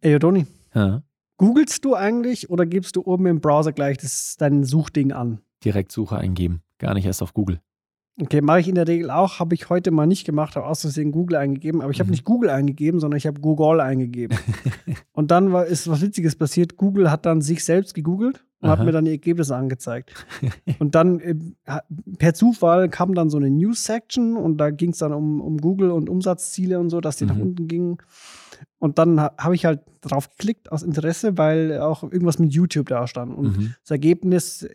Ey, Ronny, Ja. googelst du eigentlich oder gibst du oben im Browser gleich das, dein Suchding an? Direkt Suche eingeben. Gar nicht erst auf Google. Okay, mache ich in der Regel auch, habe ich heute mal nicht gemacht, habe aus Versehen Google eingegeben, aber ich habe Mhm. nicht Google eingegeben, sondern ich habe Google eingegeben. und dann war, ist was Witziges passiert. Google hat dann sich selbst gegoogelt und hat mir dann die Ergebnisse angezeigt. und dann äh, per Zufall kam dann so eine News-Section und da ging es dann um, um Google und Umsatzziele und so, dass die nach Mhm. unten gingen. Und dann ha habe ich halt drauf geklickt aus Interesse, weil auch irgendwas mit YouTube da stand. Und Mhm. das Ergebnis,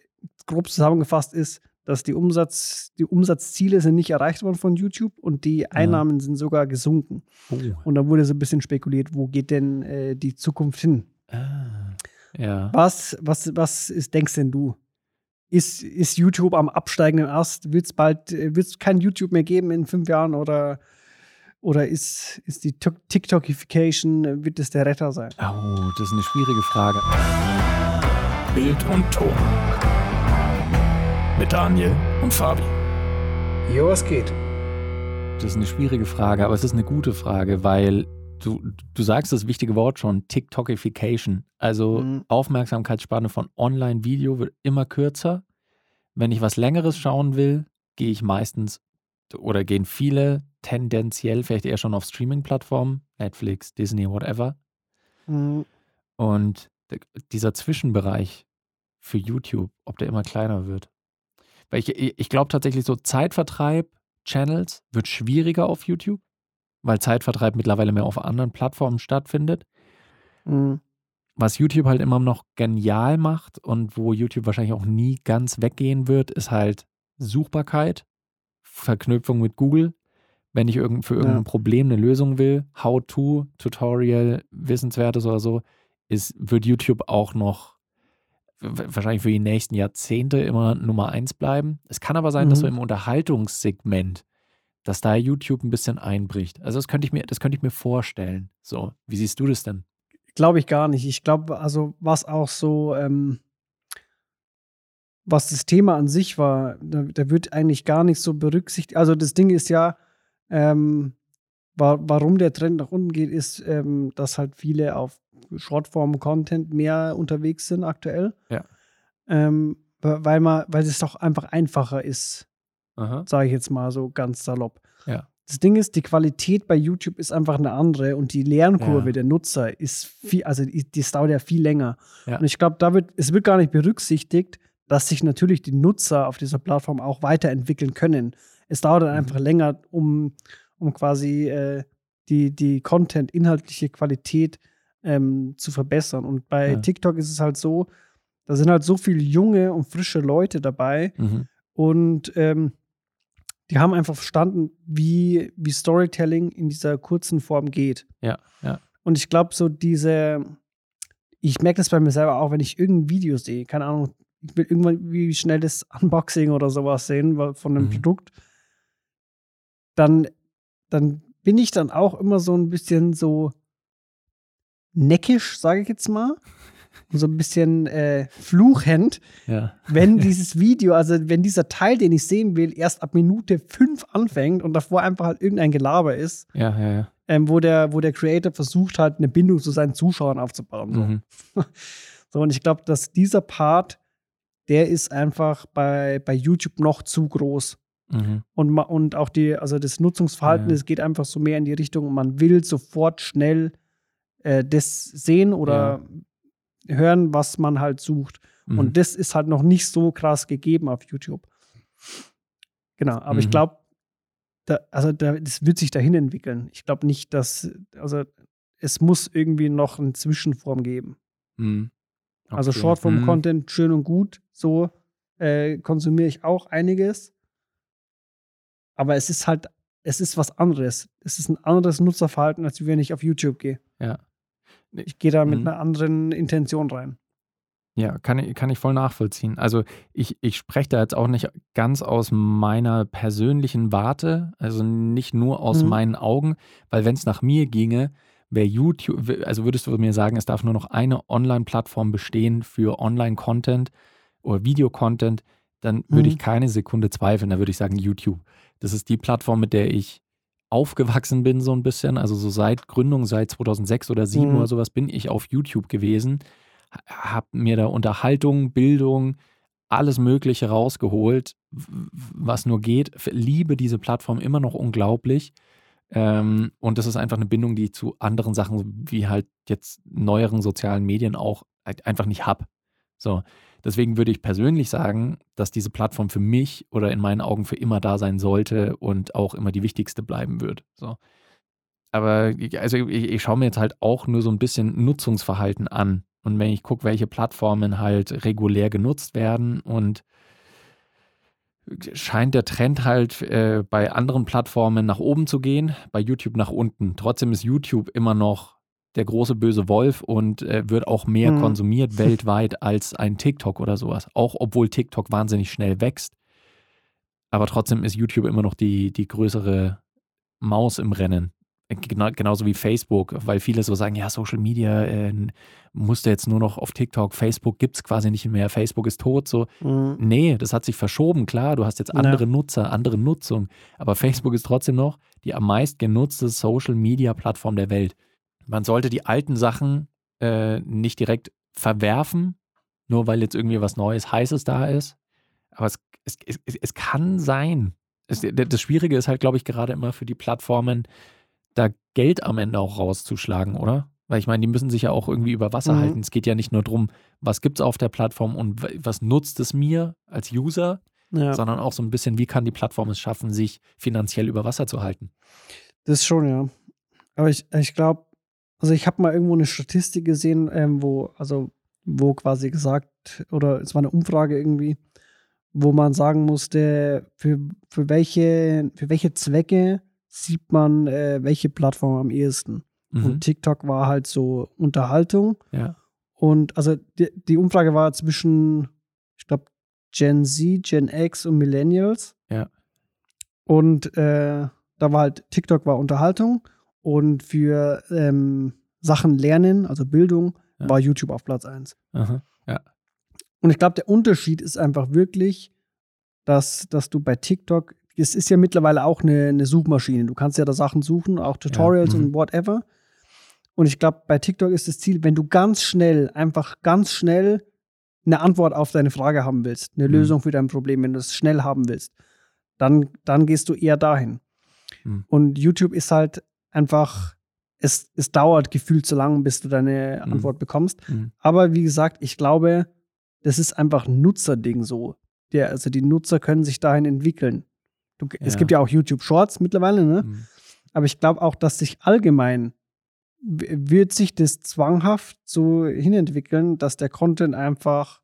grob zusammengefasst, ist, dass die, Umsatz, die Umsatzziele sind nicht erreicht worden von YouTube und die Einnahmen sind sogar gesunken. Oh. Und da wurde so ein bisschen spekuliert, wo geht denn äh, die Zukunft hin? Ah. Ja. Was, was, was ist, denkst denn du? Ist, ist YouTube am absteigenden Ast? Wird es bald äh, wird's kein YouTube mehr geben in fünf Jahren oder, oder ist, ist die Tok- TikTokification, äh, wird es der Retter sein? Oh, das ist eine schwierige Frage. Bild und Ton. Mit Daniel und Fabi. Jo, was geht? Das ist eine schwierige Frage, aber es ist eine gute Frage, weil du, du sagst das wichtige Wort schon, TikTokification. Also Mhm. Aufmerksamkeitsspanne von Online-Video wird immer kürzer. Wenn ich was Längeres schauen will, gehe ich meistens oder gehen viele tendenziell vielleicht eher schon auf Streaming-Plattformen, Netflix, Disney, whatever. Mhm. Und dieser Zwischenbereich für YouTube, ob der immer kleiner wird. Weil ich, ich glaube tatsächlich so Zeitvertreib, Channels wird schwieriger auf YouTube, weil Zeitvertreib mittlerweile mehr auf anderen Plattformen stattfindet. Mhm. Was YouTube halt immer noch genial macht und wo YouTube wahrscheinlich auch nie ganz weggehen wird, ist halt Suchbarkeit, Verknüpfung mit Google. Wenn ich irgend, für irgendein Ja. Problem eine Lösung will, How-to, Tutorial, Wissenswertes oder so, ist, wird YouTube auch noch wahrscheinlich für die nächsten Jahrzehnte immer Nummer eins bleiben. Es kann aber sein, dass so Mhm. im Unterhaltungssegment, dass da YouTube ein bisschen einbricht. Also das könnte ich mir, das könnte ich mir vorstellen. So, wie siehst du das denn? Glaube ich gar nicht. Ich glaube, also was auch so, ähm, was das Thema an sich war, da, da wird eigentlich gar nicht so berücksichtigt. Also das Ding ist ja, ähm, wa warum der Trend nach unten geht, ist, ähm, dass halt viele auf Shortform-Content mehr unterwegs sind aktuell. Ja. Ähm, weil man, weil es doch einfach einfacher ist. Sage ich jetzt mal so ganz salopp. Ja. Das Ding ist, die Qualität bei YouTube ist einfach eine andere und die Lernkurve Ja. der Nutzer ist viel, also die- das dauert ja viel länger. Ja. Und ich glaube, da wird, es wird gar nicht berücksichtigt, dass sich natürlich die Nutzer auf dieser Plattform auch weiterentwickeln können. Es dauert dann Mhm. einfach länger, um, um quasi äh, die, die Content-inhaltliche Qualität ähm, zu verbessern. Und bei Ja. TikTok ist es halt so, da sind halt so viele junge und frische Leute dabei, Mhm. und ähm, die haben einfach verstanden, wie, wie Storytelling in dieser kurzen Form geht. Ja, ja. Und ich glaube, so diese, ich merke das bei mir selber auch, wenn ich irgendein Video sehe, keine Ahnung, ich will irgendwann wie schnelles Unboxing oder sowas sehen von einem Mhm. Produkt, dann, dann bin ich dann auch immer so ein bisschen so neckisch, sage ich jetzt mal. So ein bisschen äh, fluchend, Ja. wenn dieses Video, also wenn dieser Teil, den ich sehen will, erst ab Minute 5 anfängt und davor einfach halt irgendein Gelaber ist, Ja, ja, ja. ähm, wo, der, wo der Creator versucht halt eine Bindung zu seinen Zuschauern aufzubauen. So, Mhm. so und ich glaube, dass dieser Part, der ist einfach bei, bei YouTube noch zu groß. Mhm. Und, und auch die, also das Nutzungsverhalten, Ja. das geht einfach so mehr in die Richtung, man will sofort schnell äh, das sehen oder hören, was man halt sucht. Mhm. Und das ist halt noch nicht so krass gegeben auf YouTube. Genau, aber ich Mhm. glaube, da, also da, das wird sich dahin entwickeln. Ich glaube nicht, dass, also es muss irgendwie noch eine Zwischenform geben. Mhm. Also Okay. Mhm. Shortform-Content, schön und gut, so äh, konsumiere ich auch einiges. Aber es ist halt, es ist was anderes. Es ist ein anderes Nutzerverhalten, als wenn ich auf YouTube gehe. Ja. Ich gehe da mit Mhm. einer anderen Intention rein. Ja, kann ich, kann ich voll nachvollziehen. Also ich, ich spreche da jetzt auch nicht ganz aus meiner persönlichen Warte, also nicht nur aus Mhm. meinen Augen, weil wenn es nach mir ginge, wäre YouTube, also würdest du mir sagen, es darf nur noch eine Online-Plattform bestehen für Online-Content oder Videocontent, dann würde Mhm. ich keine Sekunde zweifeln, da würde ich sagen YouTube. Das ist die Plattform, mit der ich aufgewachsen bin, so ein bisschen. Also so seit Gründung, seit 2006 oder 2007 Mhm. oder sowas, bin ich auf YouTube gewesen. Hab mir da Unterhaltung, Bildung, alles Mögliche rausgeholt, was nur geht. Liebe diese Plattform immer noch unglaublich. Ähm, und das ist einfach eine Bindung, die ich zu anderen Sachen, wie halt jetzt neueren sozialen Medien auch halt einfach nicht habe. So. Deswegen würde ich persönlich sagen, dass diese Plattform für mich oder in meinen Augen für immer da sein sollte und auch immer die wichtigste bleiben wird. So. Aber ich- also ich, ich schaue mir jetzt halt auch nur so ein bisschen Nutzungsverhalten an. Und wenn ich gucke, welche Plattformen halt regulär genutzt werden und scheint der Trend halt äh, bei anderen Plattformen nach oben zu gehen, bei YouTube nach unten. Trotzdem ist YouTube immer noch der große böse Wolf und äh, wird auch mehr Hm. konsumiert weltweit als ein TikTok oder sowas. Auch obwohl TikTok wahnsinnig schnell wächst. Aber trotzdem ist YouTube immer noch die, die größere Maus im Rennen. Genau, genauso wie Facebook, weil viele so sagen, ja, Social Media äh, musste jetzt nur noch auf TikTok, Facebook gibt es quasi nicht mehr, Facebook ist tot. So, Mhm. Nee, das hat sich verschoben, klar. Du hast jetzt Ja. andere Nutzer, andere Nutzung. Aber Facebook ist trotzdem noch die am meist genutzte Social-Media-Plattform der Welt. Man sollte die alten Sachen äh, nicht direkt verwerfen, nur weil jetzt irgendwie was Neues, Heißes da ist. Aber es, es, es, es kann sein. Es, das Schwierige ist halt, glaube ich, gerade immer für die Plattformen, da Geld am Ende auch rauszuschlagen, oder? Weil ich meine, die müssen sich ja auch irgendwie über Wasser Mhm. halten. Es geht ja nicht nur darum, was gibt es auf der Plattform und was nutzt es mir als User, Ja, sondern auch so ein bisschen, wie kann die Plattform es schaffen, sich finanziell über Wasser zu halten. das schon, ja. Aber ich, ich glaube, also ich habe mal irgendwo eine Statistik gesehen, ähm, wo, also wo quasi gesagt, oder es war eine Umfrage irgendwie, wo man sagen musste, für, für, welche, für welche Zwecke sieht man äh, welche Plattform am ehesten. Mhm. Und TikTok war halt so Unterhaltung. Ja. Und also die, die Umfrage war zwischen, ich glaube, Gen Z, Gen X und Millennials. Ja. Und äh, da war halt, TikTok war Unterhaltung und für ähm, Sachen lernen, also Bildung, Ja. war YouTube auf Platz 1. Aha. Und ich glaube, der Unterschied ist einfach wirklich, dass, dass du bei TikTok, es ist ja mittlerweile auch eine, eine Suchmaschine. Du kannst ja da Sachen suchen, auch Tutorials mhm. und whatever. Und ich glaube, bei TikTok ist das Ziel, wenn du ganz schnell, einfach ganz schnell eine Antwort auf deine Frage haben willst, eine Mhm. Lösung für dein Problem, wenn du es schnell haben willst, dann, dann gehst du eher dahin. Mhm. Und YouTube ist halt einfach, es, es dauert gefühlt so lange, bis du deine Mhm. Antwort bekommst. Mhm. Aber wie gesagt, ich glaube, das ist einfach ein Nutzerding so. Der, also die Nutzer können sich dahin entwickeln. Du, Es Ja. gibt ja auch YouTube Shorts mittlerweile, ne? Mhm. Aber ich glaube auch, dass sich allgemein wird sich das zwanghaft so hinentwickeln, dass der Content einfach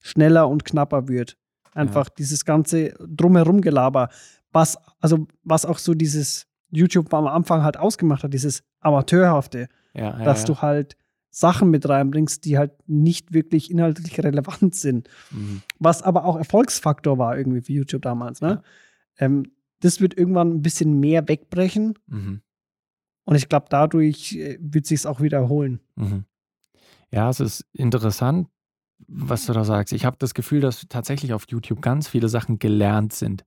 schneller und knapper wird. Einfach dieses ganze drumherum Gelaber, was also was auch so dieses YouTube am Anfang halt ausgemacht hat, dieses amateurhafte, Ja, ja, dass ja. du halt Sachen mit reinbringst, die halt nicht wirklich inhaltlich relevant sind. Mhm. Was aber auch Erfolgsfaktor war irgendwie für YouTube damals. Ne? Ähm, das wird irgendwann ein bisschen mehr wegbrechen Mhm. und ich glaube, dadurch äh, wird sich auch wiederholen. Mhm. Ja, es ist interessant, was du da sagst. Ich habe das Gefühl, dass tatsächlich auf YouTube ganz viele Sachen gelernt sind.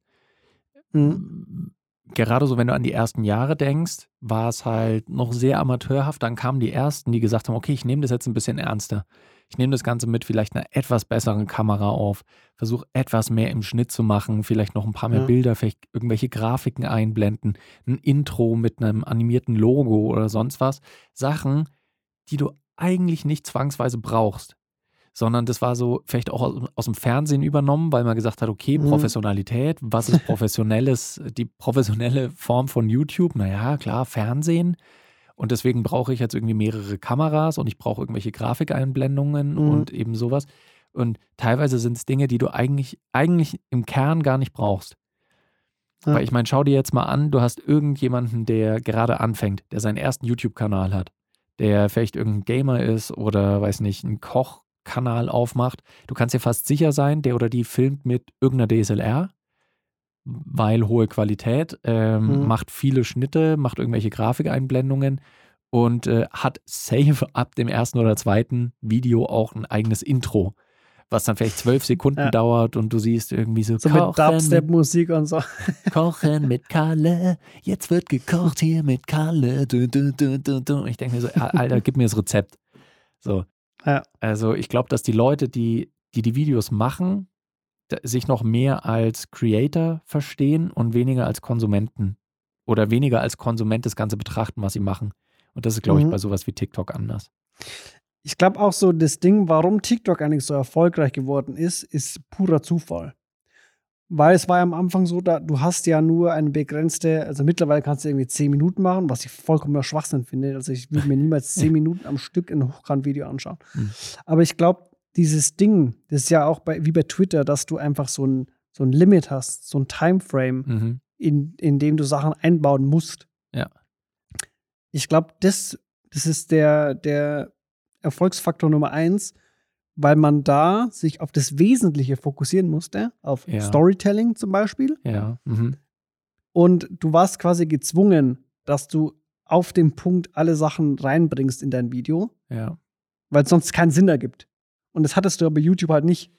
Mhm. Gerade so, wenn du an die ersten Jahre denkst, war es halt noch sehr amateurhaft. Dann kamen die Ersten, die gesagt haben, okay, ich nehme das jetzt ein bisschen ernster. Ich nehme das Ganze mit vielleicht einer etwas besseren Kamera auf, versuche etwas mehr im Schnitt zu machen, vielleicht noch ein paar mehr Ja. Bilder, vielleicht irgendwelche Grafiken einblenden, ein Intro mit einem animierten Logo oder sonst was. Sachen, die du eigentlich nicht zwangsweise brauchst sondern das war so vielleicht auch aus, aus dem Fernsehen übernommen, weil man gesagt hat, okay, Mhm. Professionalität, was ist professionelles, die professionelle Form von YouTube? Naja, klar, Fernsehen. Und deswegen brauche ich jetzt irgendwie mehrere Kameras und ich brauche irgendwelche Grafikeinblendungen Mhm. und eben sowas. Und teilweise sind es Dinge, die du eigentlich, eigentlich im Kern gar nicht brauchst. Ja. Weil ich meine, schau dir jetzt mal an, du hast irgendjemanden, der gerade anfängt, der seinen ersten YouTube-Kanal hat, der vielleicht irgendein Gamer ist oder weiß nicht, ein Kochkanal aufmacht. Du kannst dir fast sicher sein, der oder die filmt mit irgendeiner DSLR, weil hohe Qualität, ähm, Mhm. macht viele Schnitte, macht irgendwelche Grafikeinblendungen und äh, hat safe ab dem ersten oder zweiten Video auch ein eigenes Intro. was dann vielleicht zwölf Sekunden Ja. dauert und du siehst irgendwie so, So Kochen mit Dubstep-Musik und so. Kochen mit Kalle, jetzt wird gekocht hier mit Kalle. Du, du, du, du, du. Ich denke mir so, Al- Alter, gib mir das Rezept. So. Ja. Also ich glaube, dass die Leute, die, die die Videos machen, sich noch mehr als Creator verstehen und weniger als Konsumenten. Oder weniger als Konsument das Ganze betrachten, was sie machen. Und das ist, glaube ich, Mhm. bei sowas wie TikTok anders. Ich glaube auch so, das Ding, warum TikTok eigentlich so erfolgreich geworden ist, ist purer Zufall. Weil es war ja am Anfang so, da, du hast ja nur eine begrenzte, also mittlerweile kannst du irgendwie 10 Minuten machen, was ich vollkommener Schwachsinn finde. Also ich würde mir niemals 10 Minuten am Stück ein Hochkant-Video anschauen. Mhm. Aber ich glaube, dieses Ding, das ist ja auch bei, wie bei Twitter, dass du einfach so ein, so ein Limit hast, so ein Timeframe, Mhm. in, in dem du Sachen einbauen musst. Ja. Ich glaube, das, das ist der, der Erfolgsfaktor Nummer eins, weil man da sich auf das Wesentliche fokussieren musste, auf Ja. Storytelling zum Beispiel. Ja. Mhm. Und du warst quasi gezwungen, dass du auf den Punkt alle Sachen reinbringst in dein Video, Ja. weil es sonst keinen Sinn ergibt. Und das hattest du aber bei YouTube halt nicht.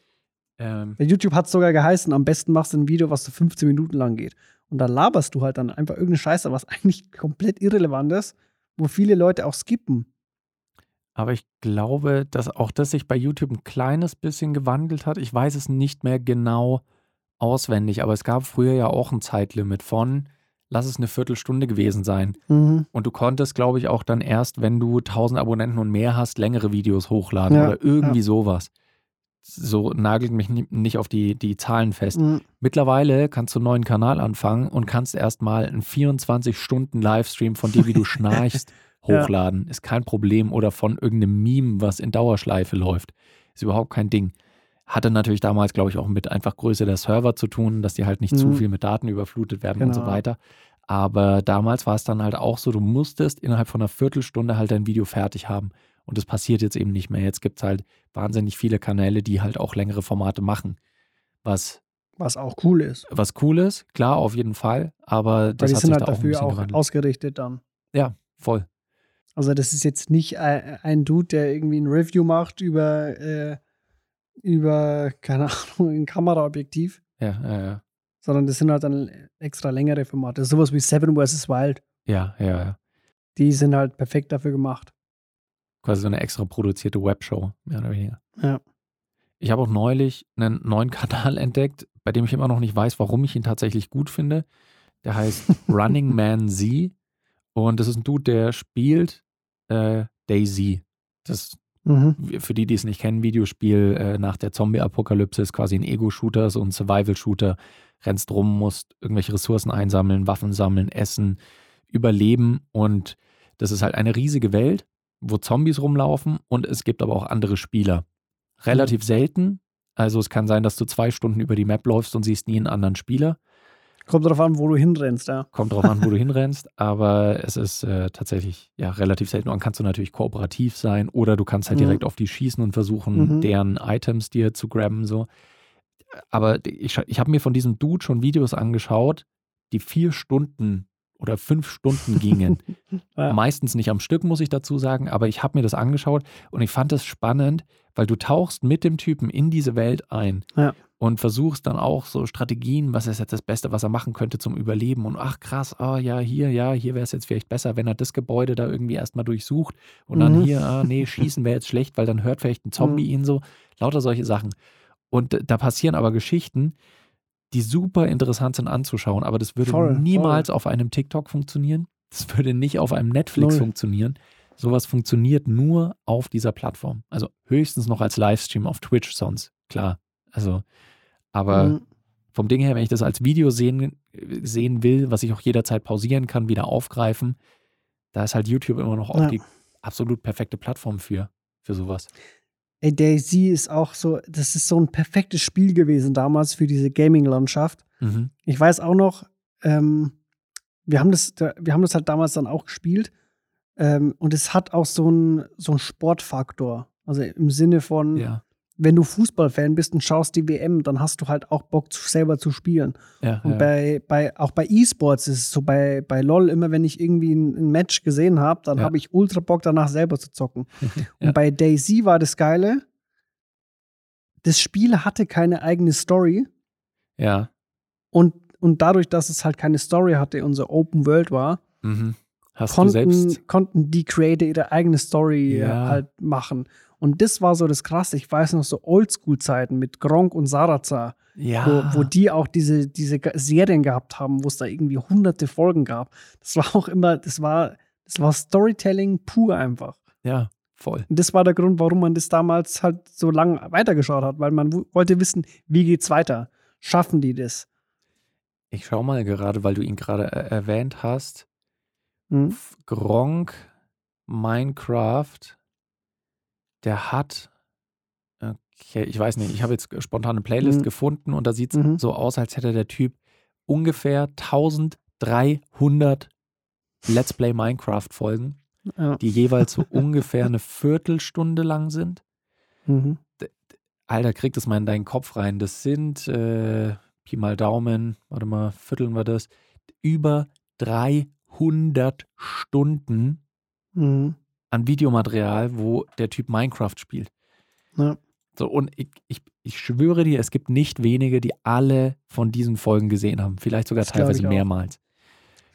Ähm, Bei YouTube hat es sogar geheißen, am besten machst du ein Video, was so 15 Minuten lang geht. Und da laberst du halt dann einfach irgendeine Scheiße, was eigentlich komplett irrelevant ist, wo viele Leute auch skippen. Aber ich glaube, dass auch das sich bei YouTube ein kleines bisschen gewandelt hat. Ich weiß es nicht mehr genau auswendig, aber es gab früher ja auch ein Zeitlimit von, lass es eine Viertelstunde gewesen sein. Und du konntest, glaube ich, auch dann erst, wenn du 1000 Abonnenten und mehr hast, längere Videos hochladen Ja, oder irgendwie sowas. So nagelt mich ni- nicht auf die, die Zahlen fest. Mhm. Mittlerweile kannst du einen neuen Kanal anfangen und kannst erstmal einen 24-Stunden-Livestream von dir, wie du schnarchst, Ja. hochladen. Ist kein Problem. Oder von irgendeinem Meme, was in Dauerschleife läuft. Ist überhaupt kein Ding. Hatte natürlich damals, glaube ich, auch mit einfach Größe der Server zu tun, dass die halt nicht zu Mhm. viel mit Daten überflutet werden und so Genau. weiter. Aber damals war es dann halt auch so, du musstest innerhalb von einer Viertelstunde halt dein Video fertig haben. Und das passiert jetzt eben nicht mehr. Jetzt gibt es halt wahnsinnig viele Kanäle, die halt auch längere Formate machen. Was Was auch cool ist. was cool ist, klar, auf jeden Fall, aber Weil das die hat sind sich halt da auch dafür auch gewandelt. ausgerichtet dann. Ja, voll. Also das ist jetzt nicht ein, ein Dude, der irgendwie ein Review macht über, äh, über keine Ahnung, ein Kameraobjektiv, Ja, ja, ja. sondern das sind halt dann extra längere Formate. Sowas wie Seven vs. Wild. Ja, ja, ja. Die sind halt perfekt dafür gemacht. Quasi so eine extra produzierte Webshow, mehr oder weniger. Ja. Ich habe auch neulich einen neuen Kanal entdeckt, bei dem ich immer noch nicht weiß, warum ich ihn tatsächlich gut finde. Der heißt Running Man Z. Und das ist ein Dude, der spielt äh, Daisy. Das Mhm. für die, die es nicht kennen, Videospiel äh, nach der Zombie-Apokalypse ist quasi ein Ego-Shooter, so ein Survival-Shooter. Rennst rum, musst irgendwelche Ressourcen einsammeln, Waffen sammeln, essen, überleben. Und das ist halt eine riesige Welt, wo Zombies rumlaufen und es gibt aber auch andere Spieler. Relativ selten. Also es kann sein, dass du zwei Stunden über die Map läufst und siehst nie einen anderen Spieler. Kommt darauf an, wo du hinrennst, ja. Kommt drauf an, wo du hinrennst, aber es ist äh, tatsächlich ja relativ selten. Und dann kannst du natürlich kooperativ sein oder du kannst halt Mhm. direkt auf die schießen und versuchen, Mhm. deren Items dir zu grabben. So. Aber ich, ich habe mir von diesem Dude schon Videos angeschaut, die vier Stunden oder fünf Stunden gingen. Ja. Meistens nicht am Stück, muss ich dazu sagen, aber ich habe mir das angeschaut und ich fand das spannend, weil du tauchst mit dem Typen in diese Welt ein Ja. und versuchst dann auch so Strategien, was ist jetzt das Beste, was er machen könnte zum Überleben und ach krass, ah ja, hier, ja, hier wäre es jetzt vielleicht besser, wenn er das Gebäude da irgendwie erstmal durchsucht und dann Mhm. hier, ah nee, schießen wäre jetzt schlecht, weil dann hört vielleicht ein Zombie ihn so, lauter solche Sachen. Und da passieren aber Geschichten, die super interessant sind anzuschauen, aber das würde Voll, niemals auf einem TikTok funktionieren. Das würde nicht auf einem Netflix Null. funktionieren. Sowas funktioniert nur auf dieser Plattform. Also höchstens noch als Livestream auf Twitch sonst, klar. Also, aber Mhm. vom Ding her, wenn ich das als Video sehen, sehen will, was ich auch jederzeit pausieren kann, wieder aufgreifen, da ist halt YouTube immer noch auch Ja. die absolut perfekte Plattform für, für sowas. Ey, Daisy ist auch so, das ist so ein perfektes Spiel gewesen damals für diese Gaming-Landschaft. Mhm. Ich weiß auch noch, ähm, wir, haben das, da- wir haben das halt damals dann auch gespielt. Ähm, und es hat auch so einen so einen Sportfaktor. Also im Sinne von, Ja, wenn du Fußballfan bist und schaust die WM, dann hast du halt auch Bock, zu, selber zu spielen. ja, Und ja. bei, bei, auch bei E-Sports ist es so, bei, bei LOL, immer wenn ich irgendwie ein, ein Match gesehen habe, dann Ja. habe ich ultra Bock, danach selber zu zocken. Und bei Daisy war das Geile, das Spiel hatte keine eigene Story Ja. und, und dadurch, dass es halt keine Story hatte so Open World war, Mhm. Hast konnten, konnten die Creator ihre eigene Story halt machen. Und das war so das Krasse. Ich weiß noch so Oldschool-Zeiten mit Gronk und Sarazar, Ja. wo, wo die auch diese, diese Serien gehabt haben, wo es da irgendwie hunderte Folgen gab. Das war auch immer, das war, das war Storytelling pur einfach. ja, voll. Und das war der Grund, warum man das damals halt so lange weitergeschaut hat, weil man wo- wollte wissen, wie geht's weiter? Schaffen die das? Ich schau mal gerade, weil du ihn gerade äh, erwähnt hast. Hm? Gronk Minecraft, der hat, okay, ich weiß nicht, ich habe jetzt spontan eine Playlist Mhm. gefunden und da sieht es Mhm. so aus, als hätte der Typ ungefähr 1300 Let's Play Minecraft Folgen, Ja. die jeweils so ungefähr eine Viertelstunde lang sind. Mhm. Alter, krieg das mal in deinen Kopf rein. Das sind, äh, Pi mal Daumen, warte mal, vierteln wir das, über 300 Stunden Mhm. An Videomaterial, wo der Typ Minecraft spielt. Ja. So, und ich, ich, ich schwöre dir, es gibt nicht wenige, die alle von diesen Folgen gesehen haben. Vielleicht sogar Das teilweise mehrmals.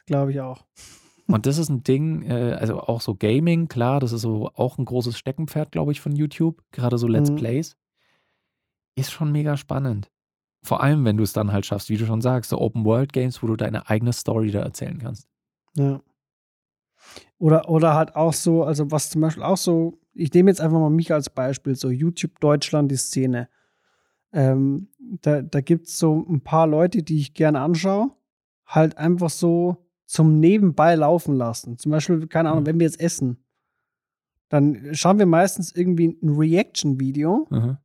Glaube ich auch. Und das ist ein Ding, äh, also auch so Gaming, klar, das ist so auch ein großes Steckenpferd, glaube ich, von YouTube. Gerade so Let's Mhm. Plays. Ist schon mega spannend. Vor allem, wenn du es dann halt schaffst, wie du schon sagst, so Open-World-Games, wo du deine eigene Story da erzählen kannst. Ja. Oder, oder halt auch so, also was zum Beispiel auch so, ich nehme jetzt einfach mal mich als Beispiel, so YouTube Deutschland, die Szene. Ähm, da da gibt es so ein paar Leute, die ich gerne anschaue, halt einfach so zum Nebenbei laufen lassen. Zum Beispiel, keine Ahnung, Mhm. wenn wir jetzt essen, dann schauen wir meistens irgendwie ein Reaction-Video Mhm.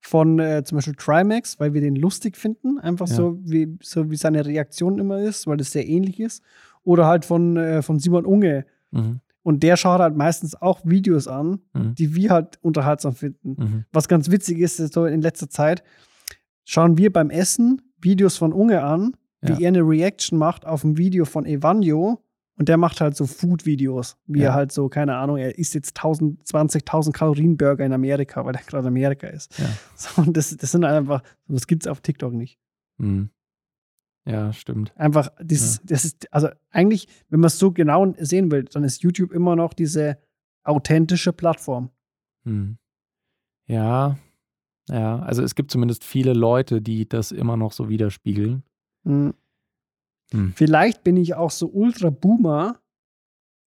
von äh, zum Beispiel Trimax, weil wir den lustig finden, einfach Ja. so, wie, so wie seine Reaktion immer ist, weil das sehr ähnlich ist. Oder halt von, äh, von Simon Unge. Mhm. Und der schaut halt meistens auch Videos an, Mhm. die wir halt unterhaltsam finden. Mhm. Was ganz witzig ist, ist so in letzter Zeit schauen wir beim Essen Videos von Unge an, wie Ja. er eine Reaction macht auf ein Video von Evanjo. Und der macht halt so Food-Videos, wie Ja. er halt so, keine Ahnung, er isst jetzt 1000, 20.000 Kalorien Burger in Amerika, weil er gerade in Amerika ist. Ja. So, und das, das sind einfach, das gibt es auf TikTok nicht. Mhm. Ja, stimmt. Einfach, dieses, das ist, also eigentlich, wenn man es so genau sehen will, dann ist YouTube immer noch diese authentische Plattform. Hm. Ja, ja, also es gibt zumindest viele Leute, die das immer noch so widerspiegeln. Hm. Hm. Vielleicht bin ich auch so ultra Boomer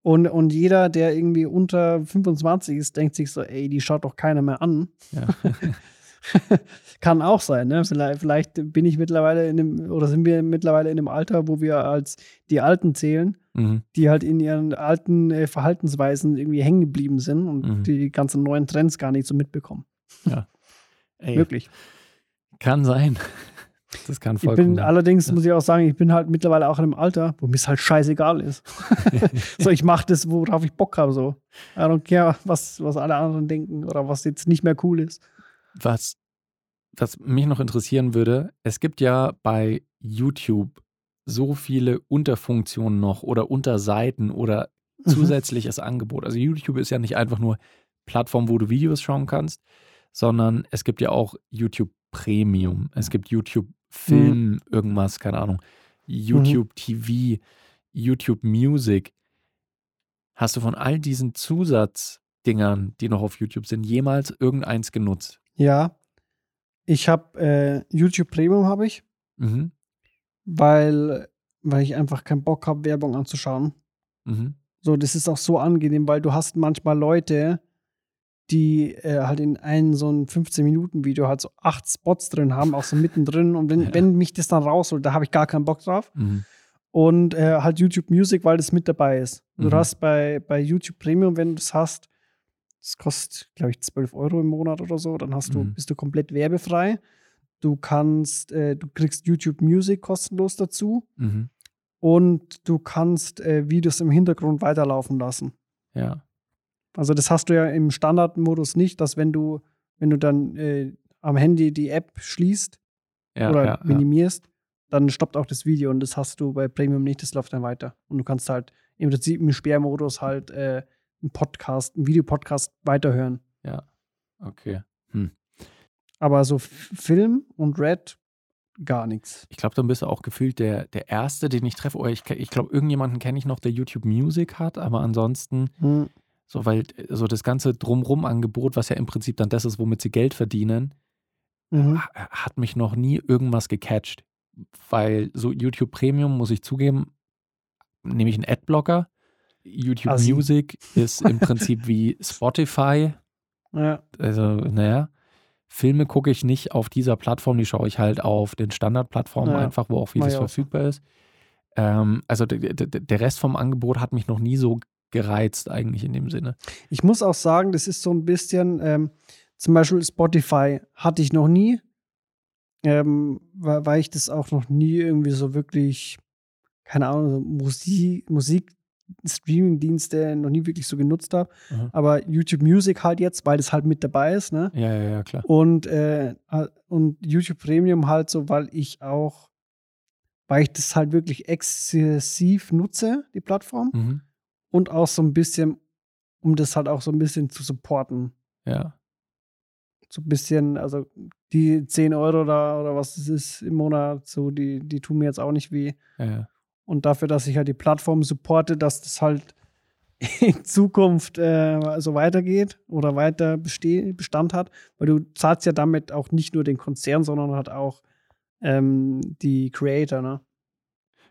und, und jeder, der irgendwie unter 25 ist, denkt sich so, ey, die schaut doch keiner mehr an. Ja. Kann auch sein, ne? Vielleicht, vielleicht bin ich mittlerweile in dem, oder sind wir mittlerweile in dem Alter, wo wir als die Alten zählen, mhm. die halt in ihren alten äh, Verhaltensweisen irgendwie hängen geblieben sind und Mhm. die ganzen neuen Trends gar nicht so mitbekommen. Ey, Möglich. kann sein. Das kann Ich vollkommen bin sein. allerdings, Ja. muss ich auch sagen, ich bin halt mittlerweile auch in einem Alter, wo mir es halt scheißegal ist. so, ich mache das, worauf ich Bock habe. So. I don't care, was, was alle anderen denken oder was jetzt nicht mehr cool ist. Was, was mich noch interessieren würde, es gibt ja bei YouTube so viele Unterfunktionen noch oder Unterseiten oder Mhm. zusätzliches Angebot. Also YouTube ist ja nicht einfach nur Plattform, wo du Videos schauen kannst, sondern es gibt ja auch YouTube Premium. Es gibt YouTube Film, irgendwas, keine Ahnung. YouTube TV, YouTube Music. Hast du von all diesen Zusatzdingern, die noch auf YouTube sind, jemals irgendeins genutzt? Ja, ich habe äh, YouTube Premium habe ich, Mhm. weil, weil ich einfach keinen Bock habe, Werbung anzuschauen. Mhm. So, das ist auch so angenehm, weil du hast manchmal Leute, die äh, halt in einem so ein 15-Minuten-Video halt so acht Spots drin haben, auch so mittendrin. Und wenn, Ja. wenn mich das dann rausholt, da habe ich gar keinen Bock drauf. Mhm. Und äh, halt YouTube Music, weil das mit dabei ist. Du Mhm. hast bei, bei YouTube Premium, wenn du das hast, das kostet, glaube ich, 12 Euro im Monat oder so, dann hast du, Mhm. bist du komplett werbefrei. Du kannst, äh, du kriegst YouTube Music kostenlos dazu Mhm. und du kannst äh, Videos im Hintergrund weiterlaufen lassen. Ja. Also das hast du ja im Standardmodus nicht, dass wenn du, wenn du dann äh, am Handy die App schließt Ja, oder ja, ja. minimierst, dann stoppt auch das Video und das hast du bei Premium nicht, das läuft dann weiter. Und du kannst halt im Prinzip im Sperrmodus halt äh, einen Podcast, einen Videopodcast weiterhören. Okay. Hm. Aber so Film und Red gar nichts. Ich glaube, dann bist du auch gefühlt der, der Erste, den ich treffe. Oder ich, ich glaube, irgendjemanden kenne ich noch, der YouTube Music hat, aber ansonsten, Hm. so weil so das ganze Drumrum-Angebot, was ja im Prinzip dann das ist, womit sie Geld verdienen, Mhm. ha- hat mich noch nie irgendwas gecatcht. Weil so YouTube Premium, muss ich zugeben, nehme ich einen Adblocker. YouTube Assi. Music ist im Prinzip wie Spotify. Ja, Also, naja. Filme gucke ich nicht auf dieser Plattform, die schaue ich halt auf den Standardplattformen Ja, einfach, wo auch vieles verfügbar ist. Ähm, also der Rest vom Angebot hat mich noch nie so gereizt, eigentlich in dem Sinne. Ich muss auch sagen, das ist so ein bisschen, ähm, zum Beispiel Spotify hatte ich noch nie, ähm, weil, weil ich das auch noch nie irgendwie so wirklich, keine Ahnung, so Musik, Musik Streaming-Dienste noch nie wirklich so genutzt habe. Mhm. Aber YouTube Music halt jetzt, weil das halt mit dabei ist, ne? Ja, ja, ja, klar. Und, äh, und YouTube Premium halt so, weil ich auch, weil ich das halt wirklich exzessiv nutze, die Plattform. Mhm. Und auch so ein bisschen, um das halt auch so ein bisschen zu supporten. Ja. So ein bisschen, also die 10 Euro da oder was es ist im Monat, so, die, die tun mir jetzt auch nicht weh. ja, ja. Und dafür, dass ich halt die Plattform supporte, dass das halt in Zukunft äh, so weitergeht oder weiter beste Bestand hat, weil du zahlst ja damit auch nicht nur den Konzern, sondern halt auch ähm, die Creator, ne?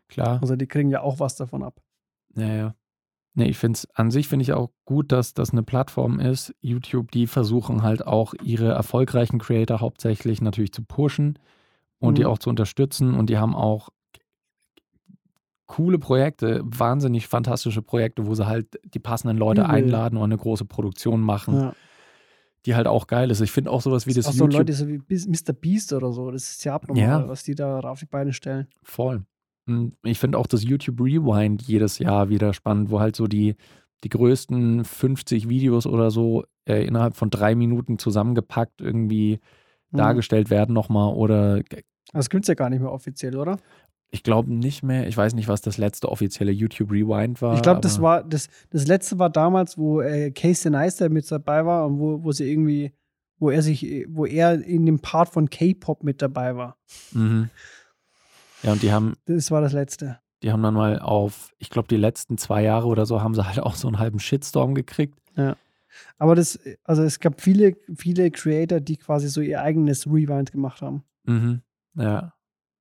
Klar. Also die kriegen ja auch was davon ab. Ja, ja. Nee, ich finde es an sich finde ich auch gut, dass das eine Plattform ist, YouTube, die versuchen halt auch ihre erfolgreichen Creator hauptsächlich natürlich zu pushen und die Mhm. auch zu unterstützen und die haben auch coole Projekte, wahnsinnig fantastische Projekte, wo sie halt die passenden Leute Übel. einladen und eine große Produktion machen, Ja. die halt auch geil ist. Ich finde auch sowas wie das auch so YouTube Leute so wie Mr. Beast oder so, das ist ja abnormal, Ja. was die da auf die Beine stellen. Voll. Ich finde auch das YouTube Rewind jedes Jahr wieder spannend, wo halt so die, die größten 50 Videos oder so äh, innerhalb von drei Minuten zusammengepackt irgendwie Mhm. dargestellt werden nochmal. Oder Das gibt's ja gar nicht mehr offiziell, oder? Ich glaube nicht mehr, ich weiß nicht, was das letzte offizielle YouTube Rewind war. ich glaube, das war das, das letzte war damals, wo äh, Casey Neistat mit dabei war und wo, wo sie irgendwie, wo er sich, wo er in dem Part von K-Pop mit dabei war. Mhm. Ja, und die haben, Das war das letzte. die haben dann mal auf, ich glaube, die letzten zwei Jahre oder so haben sie halt auch so einen halben Shitstorm gekriegt. Aber das, also es gab viele, viele Creator, die quasi so ihr eigenes Rewind gemacht haben. Mhm. Ja.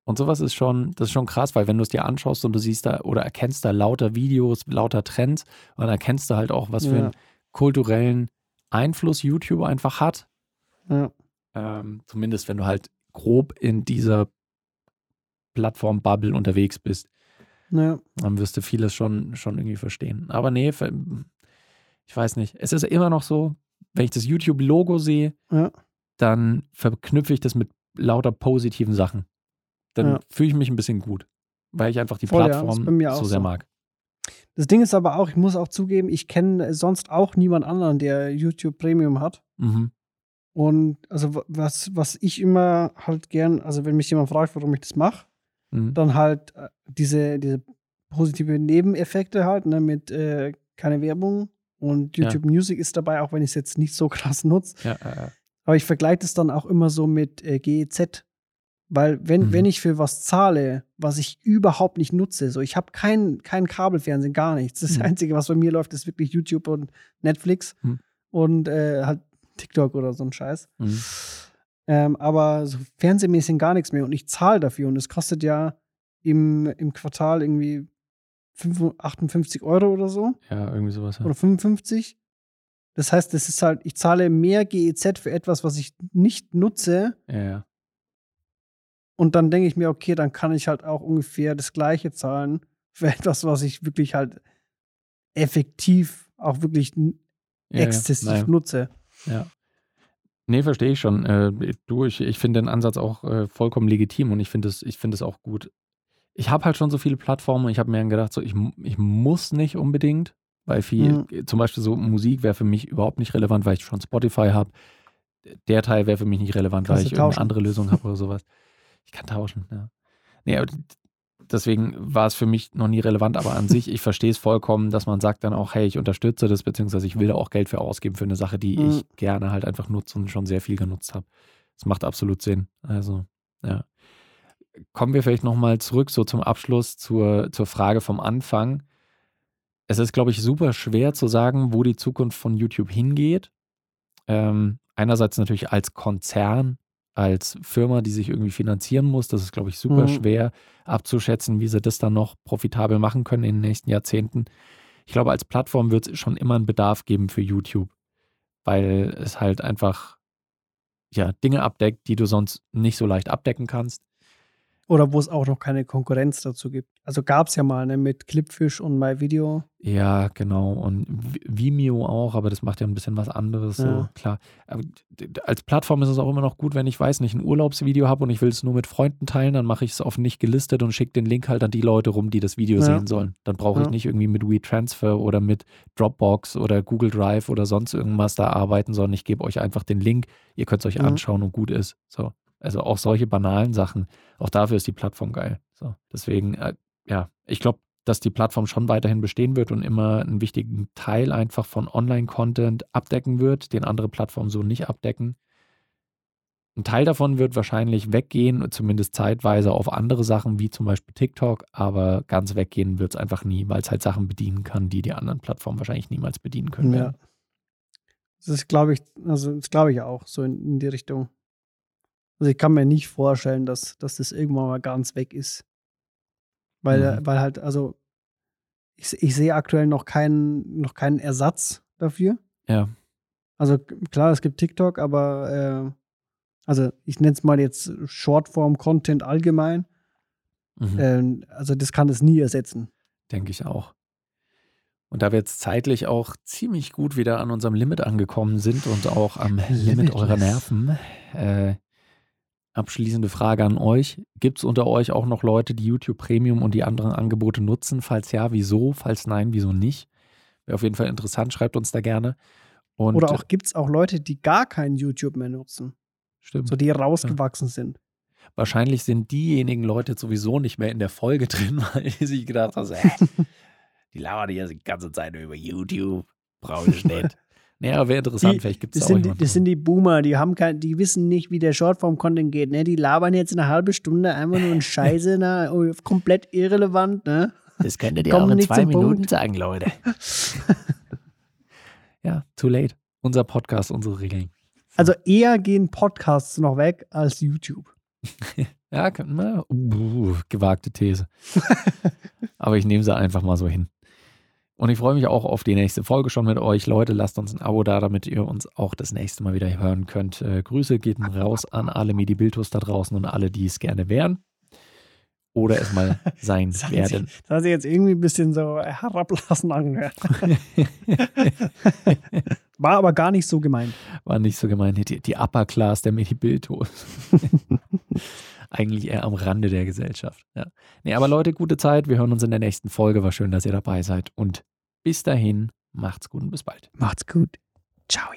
Und sowas ist schon, das ist schon krass, weil wenn du es dir anschaust und du siehst da oder erkennst da lauter Videos, lauter Trends, und dann erkennst du halt auch, was für Ja. einen kulturellen Einfluss YouTube einfach hat. Ja. Ähm, zumindest wenn du halt grob in dieser Plattform-Bubble unterwegs bist, Ja. dann wirst du vieles schon, schon irgendwie verstehen. Aber nee, ich weiß nicht. Es ist immer noch so, wenn ich das YouTube-Logo sehe, Ja. dann verknüpfe ich das mit lauter positiven Sachen. Dann Ja. fühle ich mich ein bisschen gut, weil ich einfach die Voll, ja, Plattform auch so sehr so. mag. Das Ding ist aber auch, ich muss auch zugeben, ich kenne sonst auch niemand anderen, der YouTube Premium hat. Mhm. Und also wa- was, was ich immer halt gern, also wenn mich jemand fragt, warum ich das mache, Mhm. dann halt äh, diese, diese positive Nebeneffekte halt, ne, mit äh, keine Werbung und Ja. YouTube Music ist dabei, auch wenn ich es jetzt nicht so krass nutze. Ja, äh, Aber ich vergleiche das dann auch immer so mit äh, GEZ. Weil wenn, Mhm. wenn ich für was zahle, was ich überhaupt nicht nutze, so ich habe kein, kein Kabelfernsehen, gar nichts. Das Mhm. Einzige, was bei mir läuft, ist wirklich YouTube und Netflix Mhm. und äh, halt TikTok oder so ein Scheiß. mhm. Ähm, aber so fernsehmäßig gar nichts mehr und ich zahle dafür und es kostet ja im, im Quartal irgendwie 55 58 Euro oder so ja, irgendwie sowas. Ja. oder 55. Das heißt, das ist halt, ich zahle mehr GEZ für etwas, was ich nicht nutze Ja, ja. Und dann denke ich mir, okay, dann kann ich halt auch ungefähr das gleiche zahlen für etwas, was ich wirklich halt effektiv auch wirklich Ja, ja. exzessiv Naja. nutze. Ja. Nee, verstehe ich schon. Äh, du, ich, ich finde den Ansatz auch äh, vollkommen legitim und ich finde es es auch gut. Ich habe halt schon so viele Plattformen und ich habe mir dann gedacht, so, ich, ich muss nicht unbedingt, weil viel, Mhm. äh, zum Beispiel so Musik wäre für mich überhaupt nicht relevant, weil ich schon Spotify habe. Der Teil wäre für mich nicht relevant, Kannst weil ich irgendeine tauschen. andere Lösung habe oder sowas. Ich kann tauschen, ja. Nee, aber deswegen war es für mich noch nie relevant, aber an sich, ich verstehe es vollkommen, dass man sagt dann auch, hey, ich unterstütze das, beziehungsweise ich will da auch Geld für ausgeben für eine Sache, die Mhm. ich gerne halt einfach nutze und schon sehr viel genutzt habe. Das macht absolut Sinn. Also, ja. Kommen wir vielleicht nochmal zurück, so zum Abschluss zur, zur Frage vom Anfang. Es ist, glaube ich, super schwer zu sagen, wo die Zukunft von YouTube hingeht. Ähm, einerseits natürlich als Konzern, als Firma, die sich irgendwie finanzieren muss. Das ist, glaube ich, super mhm. schwer abzuschätzen, wie sie das dann noch profitabel machen können in den nächsten Jahrzehnten. Ich glaube, als Plattform wird es schon immer einen Bedarf geben für YouTube, weil es halt einfach ja, Dinge abdeckt, die du sonst nicht so leicht abdecken kannst. Oder wo es auch noch keine Konkurrenz dazu gibt. Also gab es ja mal ne, mit Clipfish und MyVideo. Ja, genau. Und Vimeo auch, aber das macht ja ein bisschen was anderes. Ja. So, klar. Aber als Plattform ist es auch immer noch gut, wenn ich weiß, nicht ein Urlaubsvideo habe und ich will es nur mit Freunden teilen, dann mache ich es auf nicht gelistet und schicke den Link halt an die Leute rum, die das Video ja. sehen sollen. Dann brauche ich ja. nicht irgendwie mit WeTransfer oder mit Dropbox oder Google Drive oder sonst irgendwas da arbeiten, sondern ich gebe euch einfach den Link. Ihr könnt es euch anschauen und gut ist. So. Also auch solche banalen Sachen, auch dafür ist die Plattform geil. So, deswegen, äh, ja, ich glaube, dass die Plattform schon weiterhin bestehen wird und immer einen wichtigen Teil einfach von Online-Content abdecken wird, den andere Plattformen so nicht abdecken. Ein Teil davon wird wahrscheinlich weggehen, zumindest zeitweise auf andere Sachen wie zum Beispiel TikTok, aber ganz weggehen wird es einfach nie, weil es halt Sachen bedienen kann, die die anderen Plattformen wahrscheinlich niemals bedienen können. Ja. Das ist, glaube ich, also das glaube ich auch, so in, in die Richtung. Also ich kann mir nicht vorstellen, dass, dass das irgendwann mal ganz weg ist. Weil, mhm. weil halt, also ich, ich sehe aktuell noch keinen, noch keinen Ersatz dafür. Ja. Also klar, es gibt TikTok, aber äh, also ich nenne es mal jetzt Shortform-Content allgemein. Mhm. Äh, also das kann es nie ersetzen. Denke ich auch. Und da wir jetzt zeitlich auch ziemlich gut wieder an unserem Limit angekommen sind und auch am Limit eurer Nerven, äh, Abschließende Frage an euch. Gibt es unter euch auch noch Leute, die YouTube Premium und die anderen Angebote nutzen? Falls ja, wieso? Falls nein, wieso nicht? Wäre auf jeden Fall interessant, schreibt uns da gerne. Und Oder auch gibt es auch Leute, die gar kein YouTube mehr nutzen. Stimmt. So die rausgewachsen ja. sind. Wahrscheinlich sind diejenigen Leute sowieso nicht mehr in der Folge drin, weil die sich gedacht haben, äh, die labern hier die ganze Zeit über YouTube. Brauche ich nicht. Naja, wäre interessant, die, vielleicht gibt es auch sind, Das sind die Boomer, die haben kein, die wissen nicht, wie der Shortform-Content geht, ne? Die labern jetzt eine halbe Stunde einfach nur ein Scheiße, ne? Komplett irrelevant, ne? Das könntet ihr auch in zwei Minuten Punkt. sagen, Leute. ja, too late. Unser Podcast, unsere Regeln. Also eher gehen Podcasts noch weg als YouTube. ja, na, uh, gewagte These. Aber ich nehme sie einfach mal so hin. Und ich freue mich auch auf die nächste Folge schon mit euch. Leute, lasst uns ein Abo da, damit ihr uns auch das nächste Mal wieder hören könnt. Äh, Grüße gehen raus an alle Medibiltos da draußen und alle, die es gerne wären. Oder es mal sein das werden. das hat sich jetzt irgendwie ein bisschen so herablassen angehört. War aber gar nicht so gemeint. War nicht so gemeint. Die, die Upper Class der Medibiltos. Eigentlich eher am Rande der Gesellschaft. Ja. Nee, aber Leute, gute Zeit. Wir hören uns in der nächsten Folge. War schön, dass ihr dabei seid. Und bis dahin, macht's gut und bis bald. Macht's gut. Ciao.